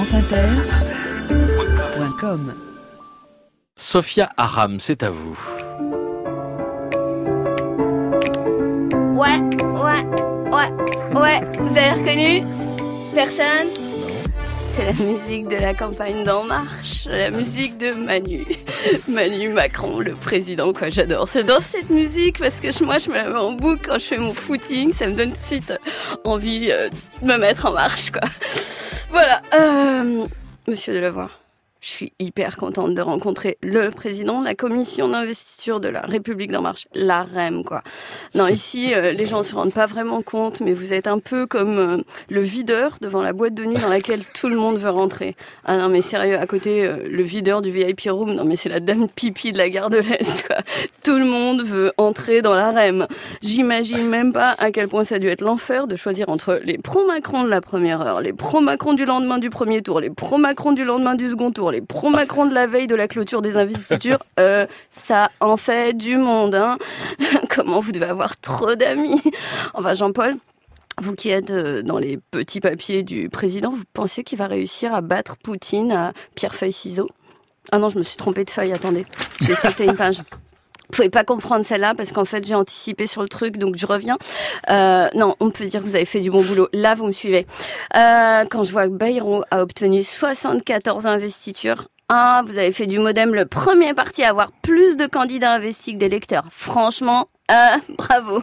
franceinter.com Sophia Aram, c'est à vous. Ouais, ouais, ouais, ouais. Vous avez reconnu Personne? C'est la musique de la campagne d'En Marche, la musique de Manu. Manu Macron, le président, quoi, j'adore. J'adore cette musique parce que je- moi, je me la mets en boucle quand je fais mon footing. Ça me donne tout de suite envie euh, de me mettre en marche, quoi. Voilà. euh, Monsieur Delevoye. Je suis hyper contente de rencontrer le président de la commission d'investiture de la République d'En Marche, la REM, quoi. Non, ici, euh, les gens ne se rendent pas vraiment compte, mais vous êtes un peu comme euh, le videur devant la boîte de nuit dans laquelle tout le monde veut rentrer. Ah non, mais sérieux, à côté, euh, le videur du VIP room, non, mais c'est la dame pipi de la gare de l'Est, quoi. Tout le monde veut entrer dans la REM. J'imagine même pas à quel point ça a dû être l'enfer de choisir entre les pro-Macron de la première heure, les pro-Macron du lendemain du premier tour, les pro-Macron du lendemain du second tour, les pro-Macron de la veille de la clôture des investitures. Euh, ça en fait du monde, hein. Comment vous devez avoir trop d'amis. Enfin, Jean-Paul, vous qui êtes euh, dans les petits papiers du président, vous pensez qu'il va réussir à battre Poutine à pierre-feuille-ciseaux Ah non, je me suis trompée de feuille, attendez. J'ai sauté une page. Vous pouvez pas comprendre celle-là parce qu'en fait j'ai anticipé sur le truc donc je reviens. Euh, non, on peut dire que vous avez fait du bon boulot. Là, vous me suivez. Euh, quand je vois que Bayrou a obtenu 74 investitures, ah, vous avez fait du modem le premier parti à avoir plus de candidats investis que d'électeurs. Franchement, euh, bravo.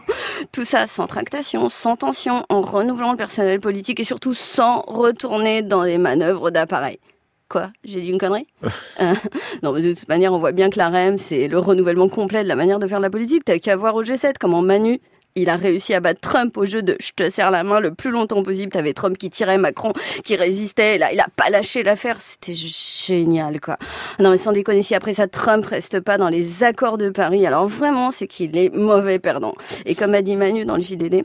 Tout ça sans tractation, sans tension, en renouvelant le personnel politique et surtout sans retourner dans des manœuvres d'appareil. Quoi J'ai dit une connerie Euh, Non, mais de toute manière, on voit bien que la REM, c'est le renouvellement complet de la manière de faire la politique. T'as qu'à voir au G7 comment Manu, il a réussi à battre Trump au jeu de je te serre la main le plus longtemps possible. T'avais Trump qui tirait, Macron qui résistait. Là, il a pas lâché l'affaire. C'était juste génial, quoi. Non, mais sans déconner, si après ça, Trump reste pas dans les accords de Paris, alors vraiment, c'est qu'il est mauvais perdant. Et comme a dit Manu dans le JDD,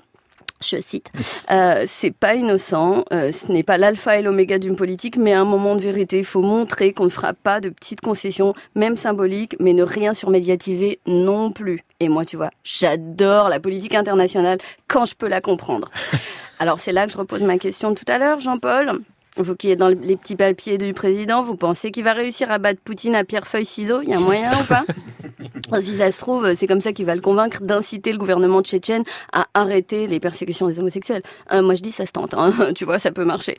je cite, euh, c'est pas innocent, euh, ce n'est pas l'alpha et l'oméga d'une politique, mais un moment de vérité. Il faut montrer qu'on ne fera pas de petites concessions, même symboliques, mais ne rien surmédiatiser non plus. Et moi, tu vois, j'adore la politique internationale quand je peux la comprendre. Alors c'est là que je repose ma question de tout à l'heure, Jean-Paul. Vous qui êtes dans les petits papiers du président, vous pensez qu'il va réussir à battre Poutine à pierre-feuille-ciseaux Il y a moyen ou pas? Si ça se trouve, c'est comme ça qu'il va le convaincre d'inciter le gouvernement tchétchène à arrêter les persécutions des homosexuels. Euh, moi, je dis ça se tente, hein. tu vois, ça peut marcher.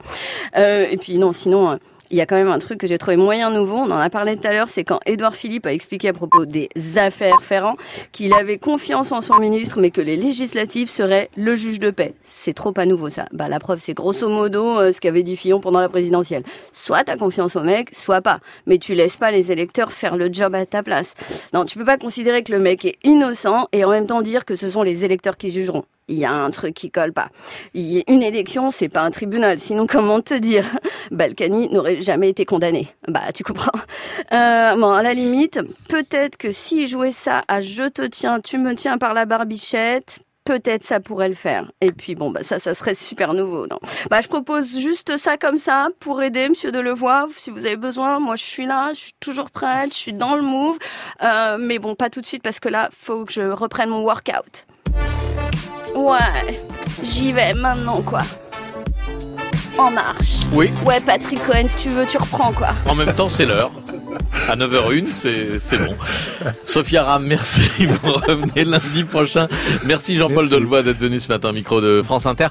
Euh, et puis non, sinon, euh, il y a quand même un truc que j'ai trouvé moyen nouveau, on en a parlé tout à l'heure, c'est quand Édouard Philippe a expliqué à propos des affaires Ferrand qu'il avait confiance en son ministre, mais que les législatives seraient le juge de paix. C'est trop pas nouveau ça. Bah la preuve, c'est grosso modo euh, ce qu'avait dit Fillon pendant la présidentielle. Soit t'as confiance au mec, soit pas. Mais tu laisses pas les électeurs faire le job à ta place. Non, tu peux pas considérer que le mec est innocent et en même temps dire que ce sont les électeurs qui jugeront. Il y a un truc qui colle pas. Une élection, c'est pas un tribunal. Sinon, comment te dire? Balkany n'aurait jamais été condamné. Bah, tu comprends. Euh, bon, à la limite, peut-être que s'il jouait ça à je te tiens, tu me tiens par la barbichette, peut-être ça pourrait le faire. Et puis bon, bah ça, ça serait super nouveau, non Bah, je propose juste ça comme ça pour aider Monsieur Delevoye. Si vous avez besoin, moi je suis là, je suis toujours prête, je suis dans le move. Euh, mais bon, pas tout de suite parce que là, faut que je reprenne mon workout. Ouais, j'y vais maintenant quoi. En marche. Oui. Ouais, Patrick Cohen, si tu veux, tu reprends quoi. En même temps, c'est l'heure. À 9h01, c'est c'est bon. Sophia Ram, merci. Vous revenez lundi prochain. Merci Jean-Paul Delevoye d'être venu ce matin au micro de France Inter.